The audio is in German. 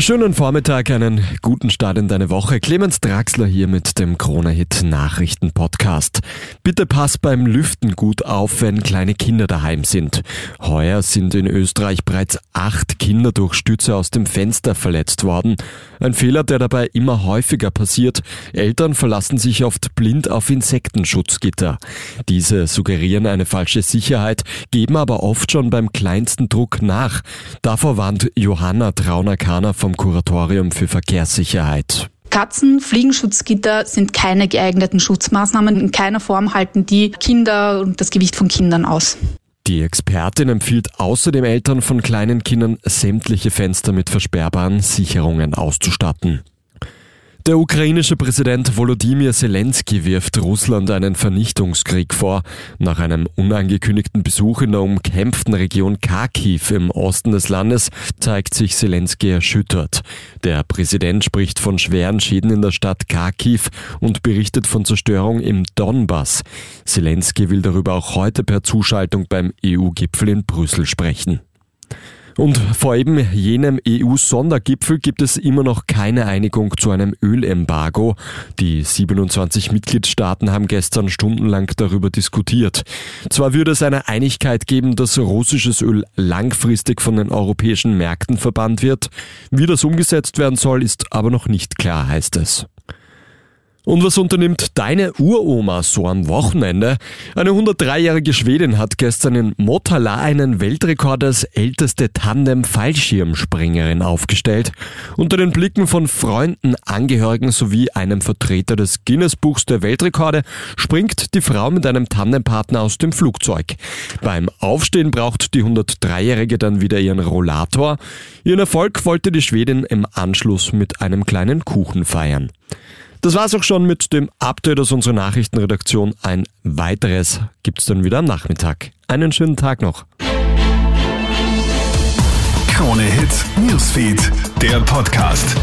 Schönen Vormittag, einen guten Start in deine Woche. Clemens Draxler hier mit dem Krone-Hit Nachrichten Podcast. Bitte pass beim Lüften gut auf, wenn kleine Kinder daheim sind. Heuer sind in Österreich bereits acht Kinder durch Stütze aus dem Fenster verletzt worden. Ein Fehler, der dabei immer häufiger passiert. Eltern verlassen sich oft blind auf Insektenschutzgitter. Diese suggerieren eine falsche Sicherheit, geben aber oft schon beim kleinsten Druck nach. Davor warnt Johanna Trauner-Kahner vom Kuratorium für Verkehrssicherheit. Katzen, Fliegenschutzgitter sind keine geeigneten Schutzmaßnahmen. In keiner Form halten die Kinder und das Gewicht von Kindern aus. Die Expertin empfiehlt außerdem Eltern von kleinen Kindern, sämtliche Fenster mit versperrbaren Sicherungen auszustatten. Der ukrainische Präsident Volodymyr Zelensky wirft Russland einen Vernichtungskrieg vor. Nach einem unangekündigten Besuch in der umkämpften Region Kharkiv im Osten des Landes zeigt sich Zelensky erschüttert. Der Präsident spricht von schweren Schäden in der Stadt Kharkiv und berichtet von Zerstörung im Donbass. Zelensky will darüber auch heute per Zuschaltung beim EU-Gipfel in Brüssel sprechen. Und vor eben jenem EU-Sondergipfel gibt es immer noch keine Einigung zu einem Ölembargo. Die 27 Mitgliedstaaten haben gestern stundenlang darüber diskutiert. Zwar würde es eine Einigkeit geben, dass russisches Öl langfristig von den europäischen Märkten verbannt wird. Wie das umgesetzt werden soll, ist aber noch nicht klar, heißt es. Und was unternimmt deine Uroma so am Wochenende? Eine 103-jährige Schwedin hat gestern in Motala einen Weltrekord als älteste Tandem-Fallschirmspringerin aufgestellt. Unter den Blicken von Freunden, Angehörigen sowie einem Vertreter des Guinness-Buchs der Weltrekorde springt die Frau mit einem Tandempartner aus dem Flugzeug. Beim Aufstehen braucht die 103-jährige dann wieder ihren Rollator. Ihren Erfolg wollte die Schwedin im Anschluss mit einem kleinen Kuchen feiern. Das war's auch schon mit dem Update aus unserer Nachrichtenredaktion. Ein weiteres gibt's dann wieder am Nachmittag. Einen schönen Tag noch. Krone Hits, Newsfeed, der Podcast.